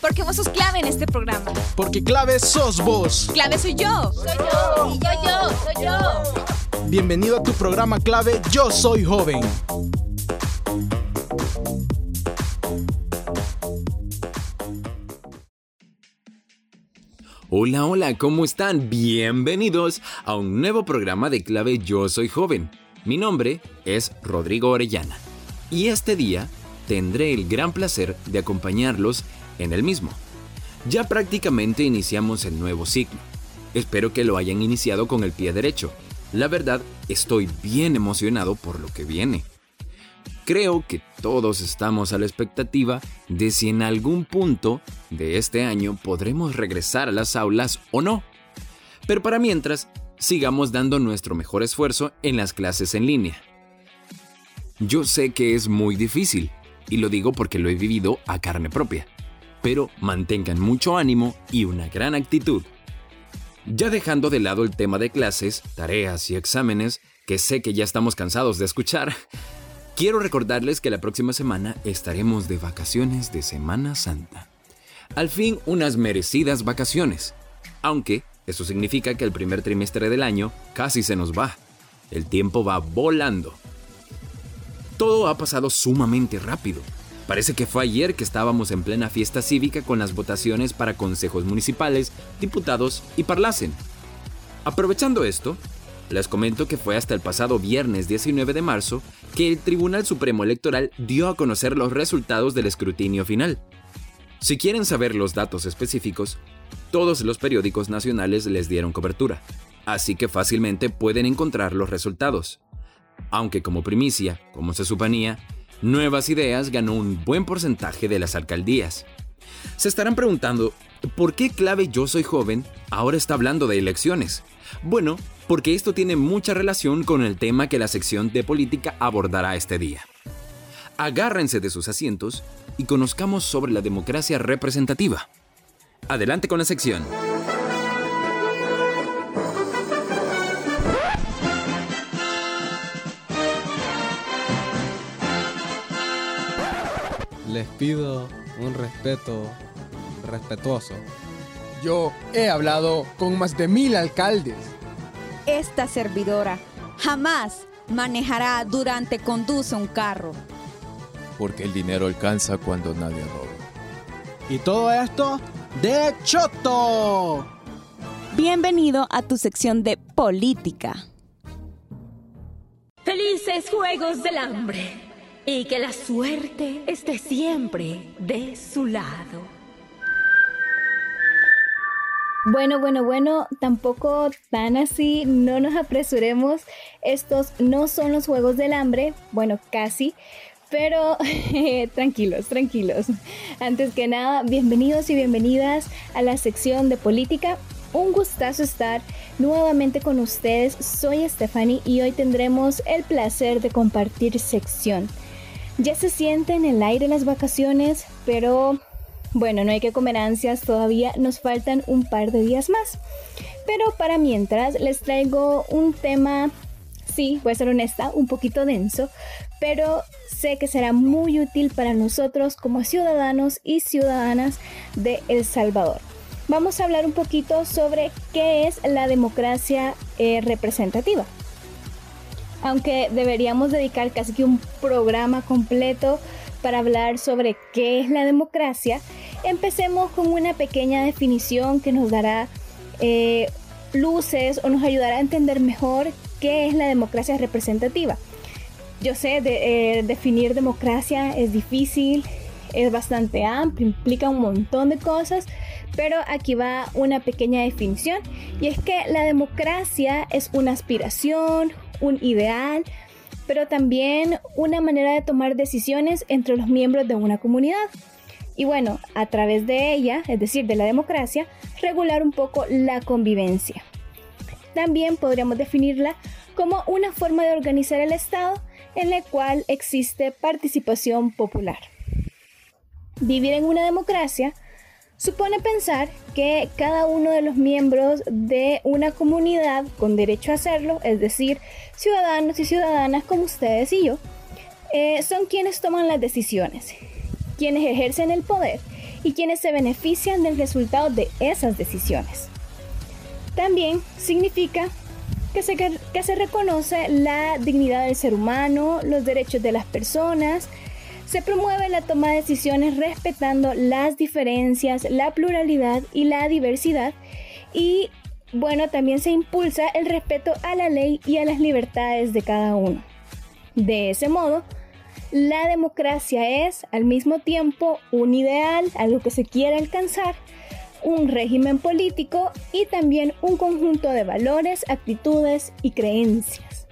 Porque vos sos clave en este programa. Porque clave sos vos. Clave soy yo. Soy yo. Y yo, yo, soy yo. Bienvenido a tu programa clave Yo Soy Joven. Hola, hola, ¿cómo están? Bienvenidos a un nuevo programa de clave Yo Soy Joven. Mi nombre es Rodrigo Orellana y este día tendré el gran placer de acompañarlos en el mismo. Ya prácticamente iniciamos el nuevo ciclo. Espero que lo hayan iniciado con el pie derecho. La verdad, estoy bien emocionado por lo que viene. Creo que todos estamos a la expectativa de si en algún punto de este año podremos regresar a las aulas o no. Pero para mientras, sigamos dando nuestro mejor esfuerzo en las clases en línea. Yo sé que es muy difícil, y lo digo porque lo he vivido a carne propia, pero mantengan mucho ánimo y una gran actitud. Ya dejando de lado el tema de clases, tareas y exámenes, que sé que ya estamos cansados de escuchar, quiero recordarles que la próxima semana estaremos de vacaciones de Semana Santa. Al fin, unas merecidas vacaciones, aunque eso significa que el primer trimestre del año casi se nos va. El tiempo va volando. Todo ha pasado sumamente rápido. Parece que fue ayer que estábamos en plena fiesta cívica con las votaciones para consejos municipales, diputados y parlacen. Aprovechando esto, les comento que fue hasta el pasado viernes 19 de marzo que el Tribunal Supremo Electoral dio a conocer los resultados del escrutinio final. Si quieren saber los datos específicos, todos los periódicos nacionales les dieron cobertura, así que fácilmente pueden encontrar los resultados. Aunque como primicia, como se suponía, Nuevas Ideas ganó un buen porcentaje de las alcaldías. Se estarán preguntando, ¿por qué clave Yo Soy Joven ahora está hablando de elecciones? Bueno, porque esto tiene mucha relación con el tema que la sección de política abordará este día. Agárrense de sus asientos y conozcamos sobre la democracia representativa. Adelante con la sección. Les pido un respeto respetuoso. Yo he hablado con más de mil alcaldes. Esta servidora jamás manejará durante conduce un carro. Porque el dinero alcanza cuando nadie roba. Y todo esto de Choto. Bienvenido a tu sección de política. Felices Juegos del Hambre. Y que la suerte esté siempre de su lado. Bueno, bueno, bueno, tampoco tan así, no nos apresuremos. Estos no son los Juegos del Hambre, bueno, casi, pero tranquilos, tranquilos. Antes que nada, bienvenidos y bienvenidas a la sección de política. Un gustazo estar nuevamente con ustedes. Soy Stephanie y hoy tendremos el placer de compartir sección. Ya se siente en el aire las vacaciones, pero bueno, no hay que comer ansias, todavía nos faltan un par de días más. Pero para mientras les traigo un tema, sí, voy a ser honesta, un poquito denso, pero sé que será muy útil para nosotros como ciudadanos y ciudadanas de El Salvador. Vamos a hablar un poquito sobre qué es la democracia eh, representativa aunque deberíamos dedicar casi que un programa completo para hablar sobre qué es la democracia, empecemos con una pequeña definición que nos dará eh, luces o nos ayudará a entender mejor qué es la democracia representativa. Yo sé, eh, definir democracia es difícil, es bastante amplio, implica un montón de cosas, pero aquí va una pequeña definición y es que la democracia es una aspiración, un ideal, pero también una manera de tomar decisiones entre los miembros de una comunidad. Y bueno, a través de ella, es decir, de la democracia, regular un poco la convivencia. También podríamos definirla como una forma de organizar el Estado en la cual existe participación popular. Vivir en una democracia supone pensar que cada uno de los miembros de una comunidad con derecho a hacerlo, es decir, ciudadanos y ciudadanas como ustedes y yo, eh, son quienes toman las decisiones, quienes ejercen el poder y quienes se benefician del resultado de esas decisiones. También significa que se, que se reconoce la dignidad del ser humano, los derechos de las personas, se promueve la toma de decisiones respetando las diferencias, la pluralidad y la diversidad y bueno, también se impulsa el respeto a la ley y a las libertades de cada uno. De ese modo, la democracia es al mismo tiempo un ideal, algo que se quiere alcanzar, un régimen político y también un conjunto de valores, actitudes y creencias.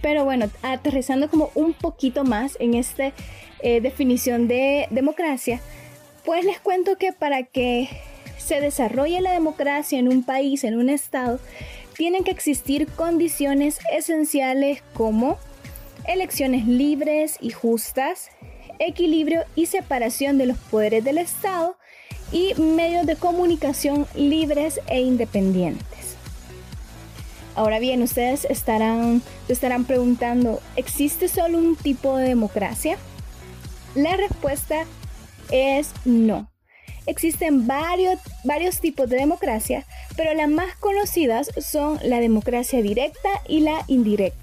Pero bueno, aterrizando como un poquito más en esta eh, definición de democracia, pues les cuento que para que se desarrolle la democracia en un país, en un estado, tienen que existir condiciones esenciales como elecciones libres y justas, equilibrio y separación de los poderes del Estado y medios de comunicación libres e independientes. Ahora bien, ustedes estarán, estarán preguntando, ¿existe solo un tipo de democracia? La respuesta es no. Existen varios, varios tipos de democracia, pero las más conocidas son la democracia directa y la indirecta.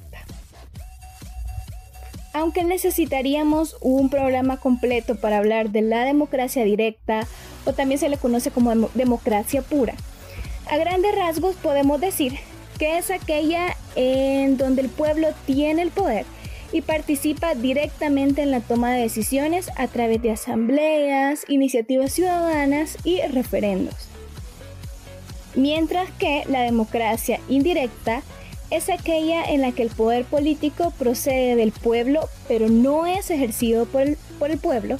Aunque necesitaríamos un programa completo para hablar de la democracia directa, o también se le conoce como democracia pura, a grandes rasgos podemos decir que es aquella en donde el pueblo tiene el poder y participa directamente en la toma de decisiones a través de asambleas, iniciativas ciudadanas y referendos. Mientras que la democracia indirecta es aquella en la que el poder político procede del pueblo, pero no es ejercido por el, pueblo,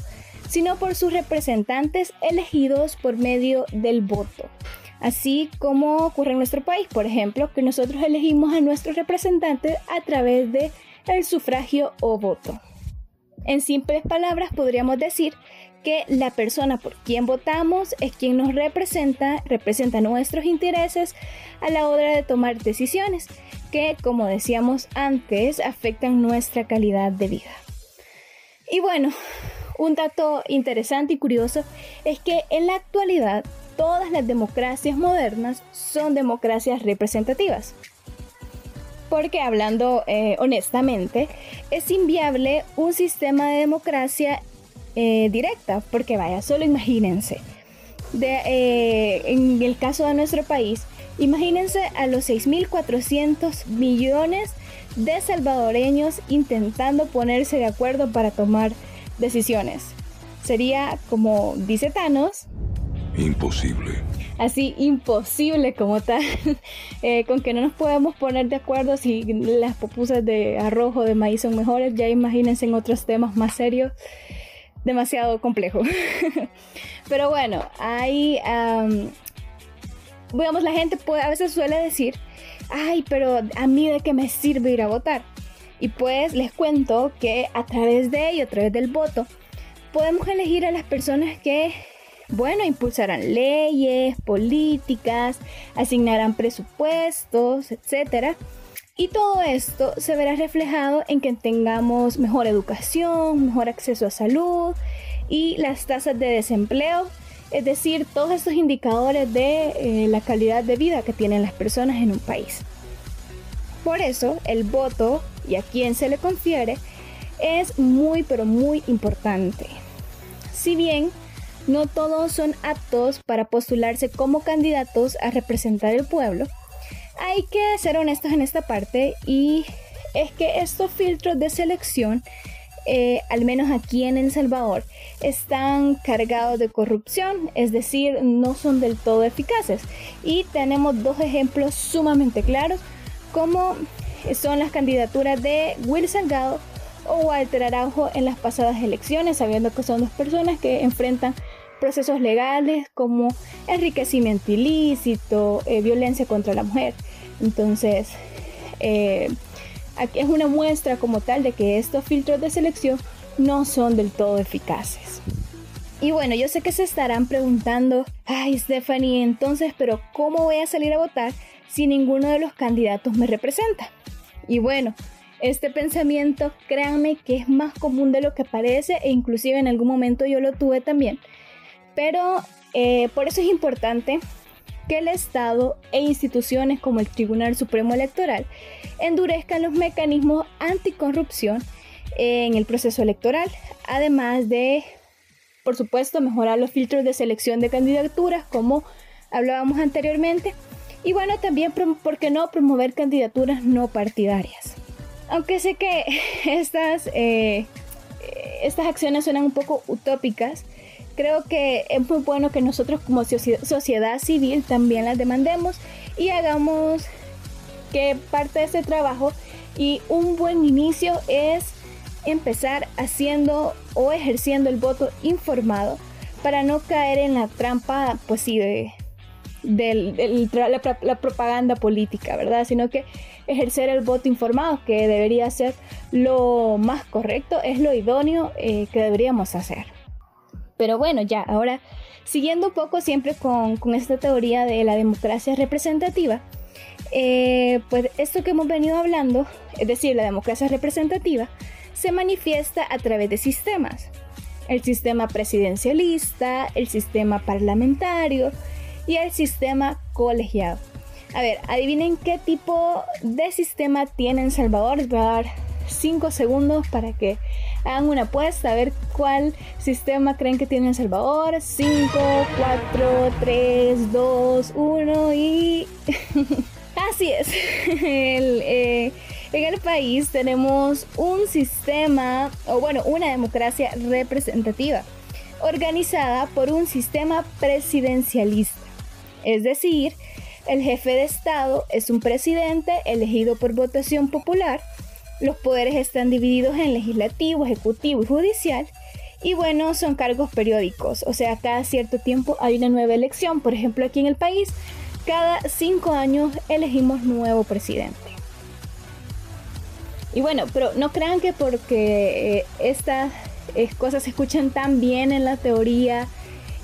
sino por sus representantes elegidos por medio del voto así como ocurre en nuestro país, por ejemplo, que nosotros elegimos a nuestros representantes a través de el sufragio o voto. En simples palabras podríamos decir que la persona por quien votamos es quien nos representa, representa nuestros intereses a la hora de tomar decisiones que, como decíamos antes, afectan nuestra calidad de vida. Y bueno, un dato interesante y curioso es que en la actualidad todas las democracias modernas son democracias representativas. Porque hablando eh, honestamente, es inviable un sistema de democracia eh, directa, porque vaya, solo imagínense. Eh, en el caso de nuestro país, imagínense a los 6.400 millones de salvadoreños intentando ponerse de acuerdo para tomar decisiones. Sería como dice Thanos, Imposible. Así, imposible como tal. Eh, con que no nos podemos poner de acuerdo si las pupusas de arroz o de maíz son mejores. Ya imagínense en otros temas más serios. Demasiado complejo. Pero bueno, ahí... digamos, la gente puede, a veces suele decir, ay, pero a mí de qué me sirve ir a votar. Y pues les cuento que a través de ello, a través del voto, podemos elegir a las personas que bueno, impulsarán leyes, políticas, asignarán presupuestos, etc. Y todo esto se verá reflejado en que tengamos mejor educación, mejor acceso a salud y las tasas de desempleo, es decir, todos estos indicadores de eh, la calidad de vida que tienen las personas en un país. Por eso, el voto y a quién se le confiere es muy pero muy importante. Si bien no todos son aptos para postularse como candidatos a representar el pueblo. Hay que ser honestos en esta parte y es que estos filtros de selección, eh, al menos aquí en El Salvador, están cargados de corrupción, es decir, no son del todo eficaces. Y tenemos dos ejemplos sumamente claros, como son las candidaturas de Will Salgado o Walter Araujo en las pasadas elecciones, sabiendo que son dos personas que enfrentan procesos legales como enriquecimiento ilícito, eh, violencia contra la mujer. Entonces, eh, aquí es una muestra como tal de que estos filtros de selección no son del todo eficaces. Y bueno, yo sé que se estarán preguntando, ay Stephanie, entonces, pero ¿cómo voy a salir a votar si ninguno de los candidatos me representa? Y bueno, este pensamiento, créanme que es más común de lo que parece e inclusive en algún momento yo lo tuve también. Pero eh, por eso es importante que el Estado e instituciones como el Tribunal Supremo Electoral endurezcan los mecanismos anticorrupción en el proceso electoral, además de por supuesto, mejorar los filtros de selección de candidaturas, como hablábamos anteriormente. Y bueno, también, ¿por qué no promover candidaturas no partidarias? Aunque sé que estas, eh, estas acciones suenan un poco utópicas, creo que es muy bueno que nosotros como sociedad civil también las demandemos y hagamos que parte de ese trabajo y un buen inicio es empezar haciendo o ejerciendo el voto informado para no caer en la trampa, pues sí, de, la, propaganda política, ¿verdad? Sino que ejercer el voto informado, que debería ser lo más correcto, es lo idóneo eh, que deberíamos hacer. Pero bueno, ya, ahora, siguiendo un poco siempre con, esta teoría de la democracia representativa, eh, pues esto que hemos venido hablando, es decir, la democracia representativa, se manifiesta a través de sistemas. El sistema presidencialista, el sistema parlamentario y el sistema colegiado. A ver, adivinen qué tipo de sistema tiene El Salvador. Les voy a dar 5 segundos para que hagan una apuesta a ver cuál sistema creen que tiene El Salvador. 5, 4, 3, 2, 1 y... Así es. eh, en el país tenemos un sistema, o bueno, una democracia representativa, organizada por un sistema presidencialista. Es decir, el jefe de Estado es un presidente elegido por votación popular, los poderes están divididos en legislativo, ejecutivo y judicial, y bueno, son cargos periódicos, o sea, cada cierto tiempo hay una nueva elección. Por ejemplo, aquí en el país, cada cinco años elegimos nuevo presidente. Y bueno, pero no crean que porque eh, estas eh, cosas se escuchan tan bien en la teoría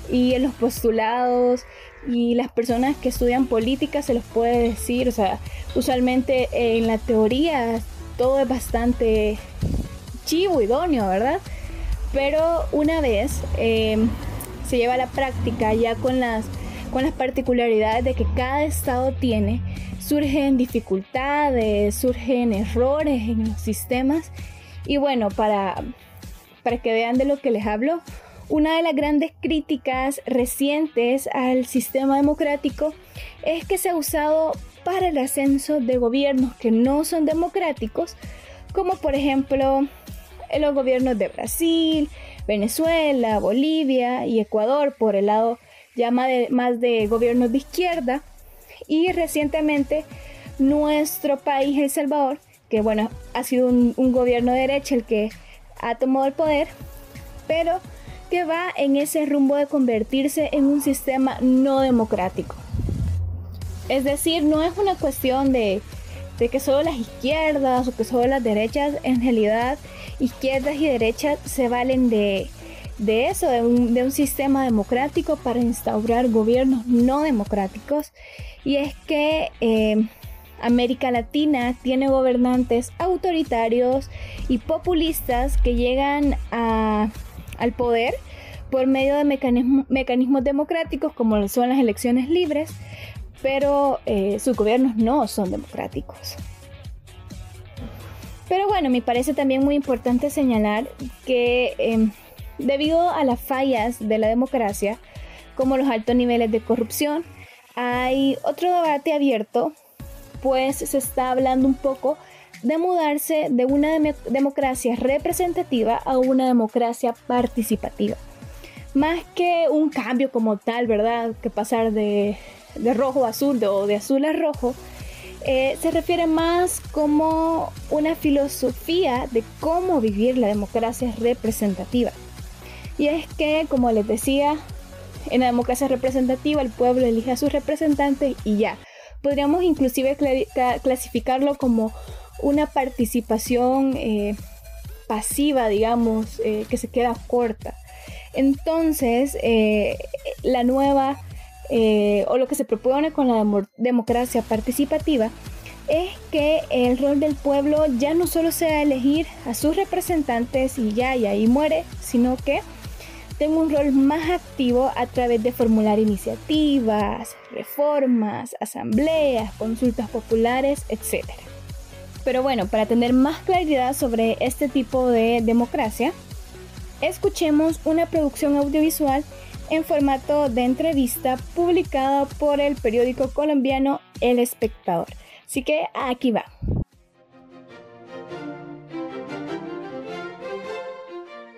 y en los postulados y las personas que estudian política se los puede decir, o sea, usualmente en la teoría todo es bastante chivo, idóneo, ¿verdad? Pero una vez em, se lleva a la práctica ya con las, con las particularidades de que cada estado tiene, surgen dificultades, surgen errores en los sistemas. Y bueno, para, para que vean de lo que les hablo, una de las grandes críticas recientes al sistema democrático es que se ha usado para el ascenso de gobiernos que no son democráticos, como por ejemplo los gobiernos de Brasil, Venezuela, Bolivia y Ecuador por el lado ya más de gobiernos de izquierda y recientemente nuestro país, El Salvador, que bueno, ha sido un, gobierno de derecha el que ha tomado el poder, pero que va en ese rumbo de convertirse en un sistema no democrático. Es decir, no es una cuestión de, que solo las izquierdas o que solo las derechas, en realidad izquierdas y derechas se valen de, eso, de un, de un sistema democrático para instaurar gobiernos no democráticos. Y es que eh, América Latina tiene gobernantes autoritarios y populistas que llegan al poder por medio de mecanismos democráticos como son las elecciones libres, pero eh, sus gobiernos no son democráticos. Pero bueno, me parece también muy importante señalar que em, debido a las fallas de la democracia, como los altos niveles de corrupción, hay otro debate abierto, pues se está hablando un poco de mudarse de una democracia representativa a una democracia participativa. Más que un cambio como tal, ¿verdad? Que pasar de, rojo a azul o de azul a rojo, eh, se refiere más como una filosofía de cómo vivir la democracia representativa. Y es que, como les decía, en la democracia representativa el pueblo elige a sus representantes y ya. Podríamos inclusive clasificarlo como una participación eh, pasiva, digamos, eh, que se queda corta. Entonces, la nueva eh, o lo que se propone con la democracia participativa es que el rol del pueblo ya no solo sea elegir a sus representantes y ya, y ahí muere, sino que tenga un rol más activo a través de formular iniciativas, reformas, asambleas, consultas populares, etc. Pero bueno, para tener más claridad sobre este tipo de democracia, escuchemos una producción audiovisual en formato de entrevista publicada por el periódico colombiano El Espectador. Así que aquí va.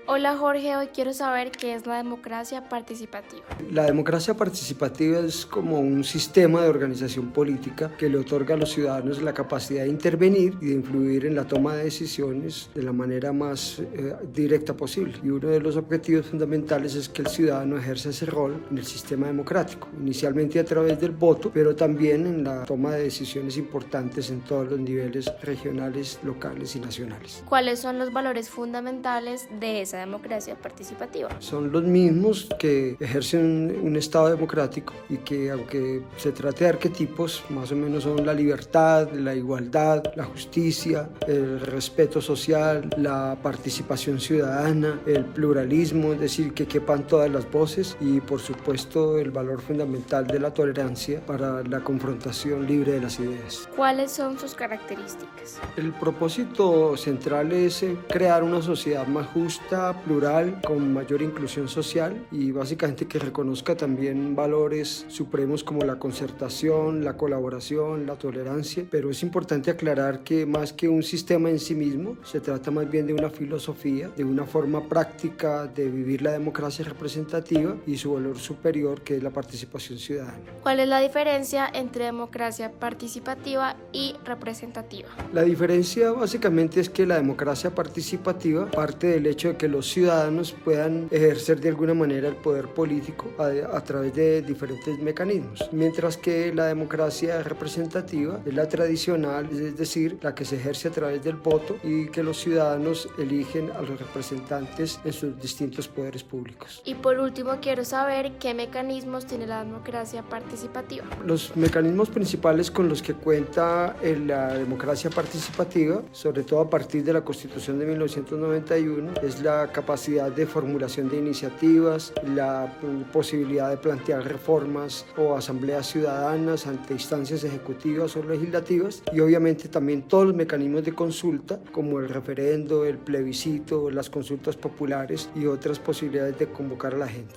Hola Jorge, hoy quiero saber qué es la democracia participativa. La democracia participativa es como un sistema de organización política que le otorga a los ciudadanos la capacidad de intervenir y de influir en la toma de decisiones de la manera más eh, directa posible. Y uno de los objetivos fundamentales es que el ciudadano ejerza ese rol en el sistema democrático, inicialmente a través del voto, pero también en la toma de decisiones importantes en todos los niveles regionales, locales y nacionales. ¿Cuáles son los valores fundamentales de esa democracia participativa. Son los mismos que ejercen un Estado democrático y que aunque se trate de arquetipos, más o menos son la libertad, la igualdad, la justicia, el respeto social, la participación ciudadana, el pluralismo, es decir, que quepan todas las voces y por supuesto el valor fundamental de la tolerancia para la confrontación libre de las ideas. ¿Cuáles son sus características? El propósito central es eh, crear una sociedad más justa, plural, con mayor inclusión social y básicamente que reconozca también valores supremos como la concertación, la colaboración, la tolerancia, pero es importante aclarar que más que un sistema en sí mismo, se trata más bien de una filosofía, de una forma práctica de vivir la democracia representativa y su valor superior que es la participación ciudadana. ¿Cuál es la diferencia entre democracia participativa y representativa? La diferencia básicamente es que la democracia participativa parte del hecho de que los los ciudadanos puedan ejercer de alguna manera el poder político a, través de diferentes mecanismos, mientras que la democracia representativa es la tradicional, es decir, la que se ejerce a través del voto y que los ciudadanos eligen a los representantes en sus distintos poderes públicos. Y por último, quiero saber qué mecanismos tiene la democracia participativa. Los mecanismos principales con los que cuenta la democracia participativa, sobre todo a partir de la Constitución de 1991, es la capacidad de formulación de iniciativas, la posibilidad de plantear reformas o asambleas ciudadanas ante instancias ejecutivas o legislativas y obviamente también todos los mecanismos de consulta como el referendo, el plebiscito, las consultas populares y otras posibilidades de convocar a la gente.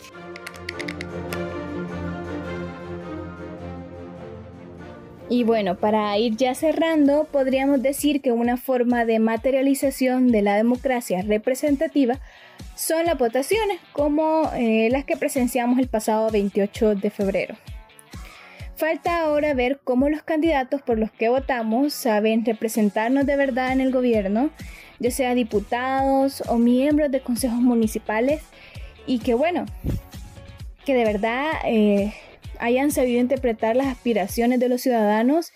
Y bueno, para ir ya cerrando, podríamos decir que una forma de materialización de la democracia representativa son las votaciones, como eh, las que presenciamos el pasado 28 de febrero. Falta ahora ver cómo los candidatos por los que votamos saben representarnos de verdad en el gobierno, ya sea diputados o miembros de consejos municipales, y que bueno, que de verdad... Eh, hayan sabido interpretar las aspiraciones de los ciudadanos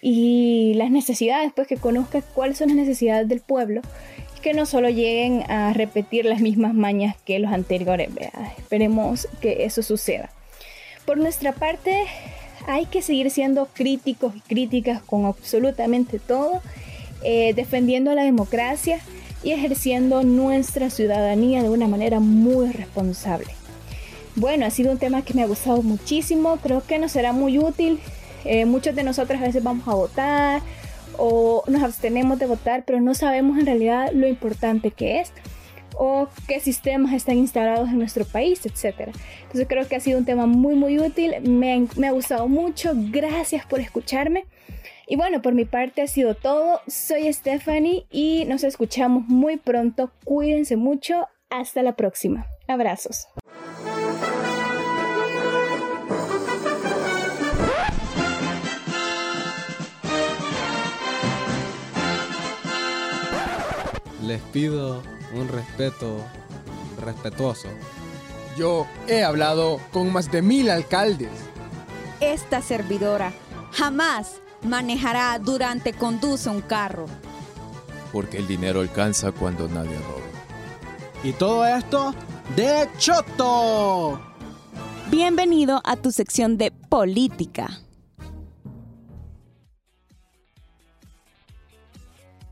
y las necesidades, pues que conozcan cuáles son las necesidades del pueblo, que no solo lleguen a repetir las mismas mañas que los anteriores. Esperemos que eso suceda. Por nuestra parte, hay que seguir siendo críticos y críticas con absolutamente todo, eh, defendiendo la democracia y ejerciendo nuestra ciudadanía de una manera muy responsable. Bueno, ha sido un tema que me ha gustado muchísimo, creo que nos será muy útil. Eh, muchos de nosotros a veces vamos a votar o nos abstenemos de votar, pero no sabemos en realidad lo importante que es o qué sistemas están instalados en nuestro país, etc. Entonces creo que ha sido un tema muy muy útil, me, me ha gustado mucho, gracias por escucharme. Y bueno, por mi parte ha sido todo, soy Stephanie y nos escuchamos muy pronto, cuídense mucho, hasta la próxima, abrazos. Les pido un respeto respetuoso. Yo he hablado con más de mil alcaldes. Esta servidora jamás manejará durante conduce un carro. Porque el dinero alcanza cuando nadie roba. Y todo esto de Choto. Bienvenido a tu sección de política.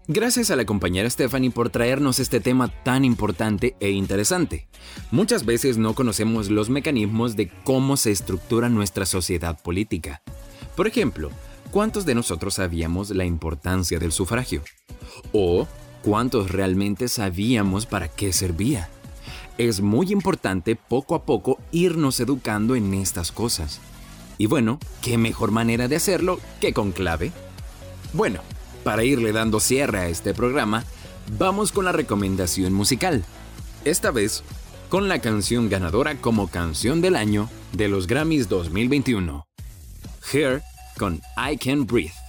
Gracias a la compañera Stephanie por traernos este tema tan importante e interesante. Muchas veces no conocemos los mecanismos de cómo se estructura nuestra sociedad política. Por ejemplo, ¿cuántos de nosotros sabíamos la importancia del sufragio? ¿O cuántos realmente sabíamos para qué servía? Es muy importante poco a poco irnos educando en estas cosas. Y bueno, ¿qué mejor manera de hacerlo que con clave? Bueno, para irle dando cierre a este programa, vamos con la recomendación musical. Esta vez, con la canción ganadora como canción del año de los Grammys 2021. Here con I Can Breathe.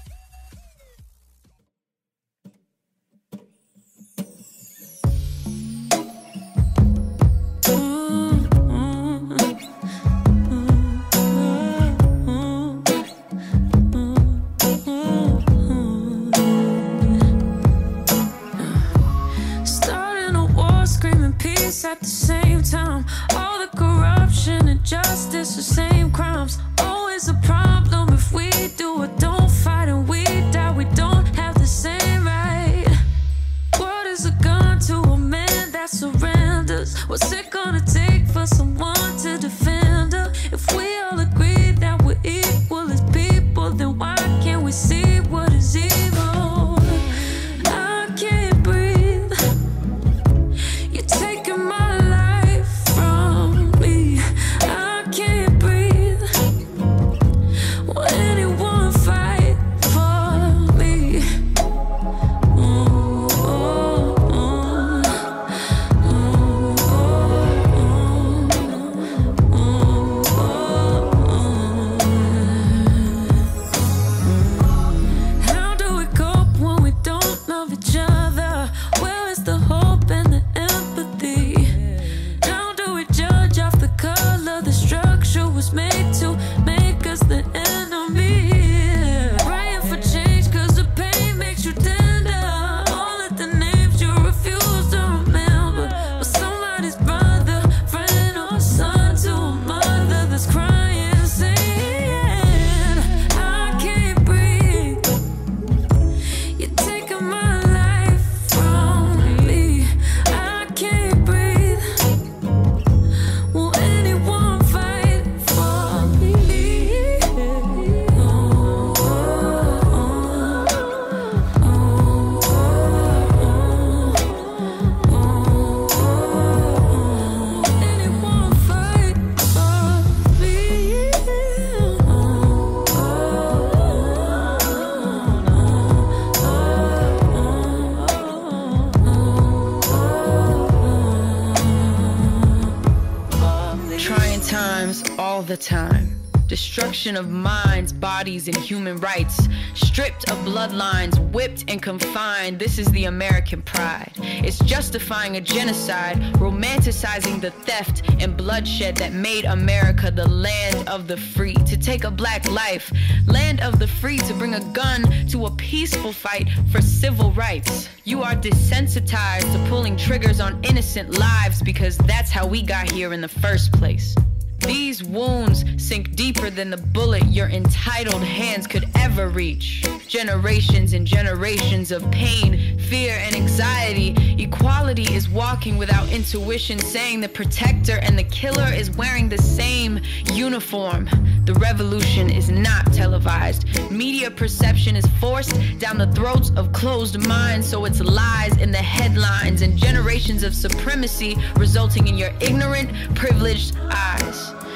Time. Destruction of minds, bodies, and human rights. Stripped of bloodlines, whipped and confined. This is the American pride. It's justifying a genocide, romanticizing the theft and bloodshed that made America the land of the free. To take a black life, land of the free, to bring a gun to a peaceful fight for civil rights. You are desensitized to pulling triggers on innocent lives because that's how we got here in the first place. These wounds sink deeper than the bullet your entitled hands could ever reach. Generations and generations of pain, fear, and anxiety. Equality is walking without intuition, saying the protector and the killer is wearing the same uniform. The revolution is not televised. Media perception is forced down the throats of closed minds, so it's lies in the headlines and generations of supremacy resulting in your ignorant, privileged eyes.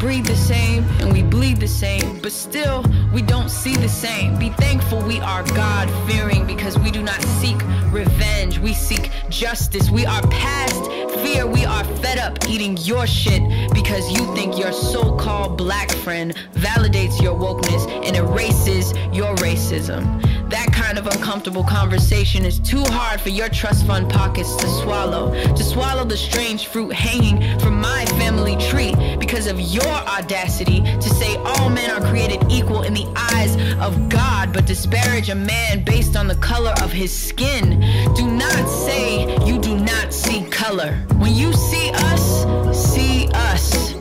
Breathe the same and we bleed the same, but still we don't see the same. Be thankful we are God fearing because we do not seek revenge, we seek justice. We are past fear, we are fed up eating your shit because you think your so called black friend validates your wokeness and erases your racism. That kind of uncomfortable conversation is too hard for your trust fund pockets to swallow. To swallow the strange fruit hanging from my family tree because of your audacity to say all men are created equal in the eyes of God, but disparage a man based on the color of his skin. Do not say you do not see color. When you see us, see us.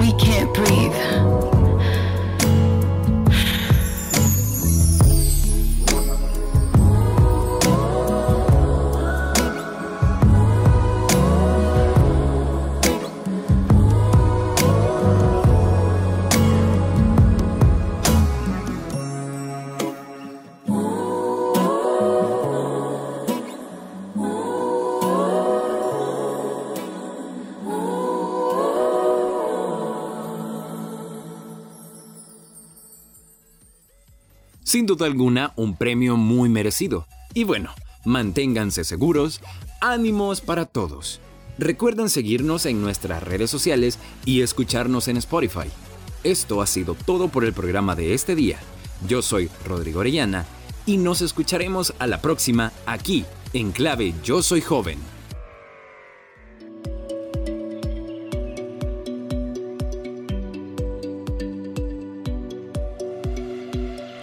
We can't breathe. Sin duda alguna, un premio muy merecido. Y bueno, manténganse seguros, ánimos para todos. Recuerden seguirnos en nuestras redes sociales y escucharnos en Spotify. Esto ha sido todo por el programa de este día. Yo soy Rodrigo Orellana y nos escucharemos a la próxima aquí en clave Yo Soy Joven.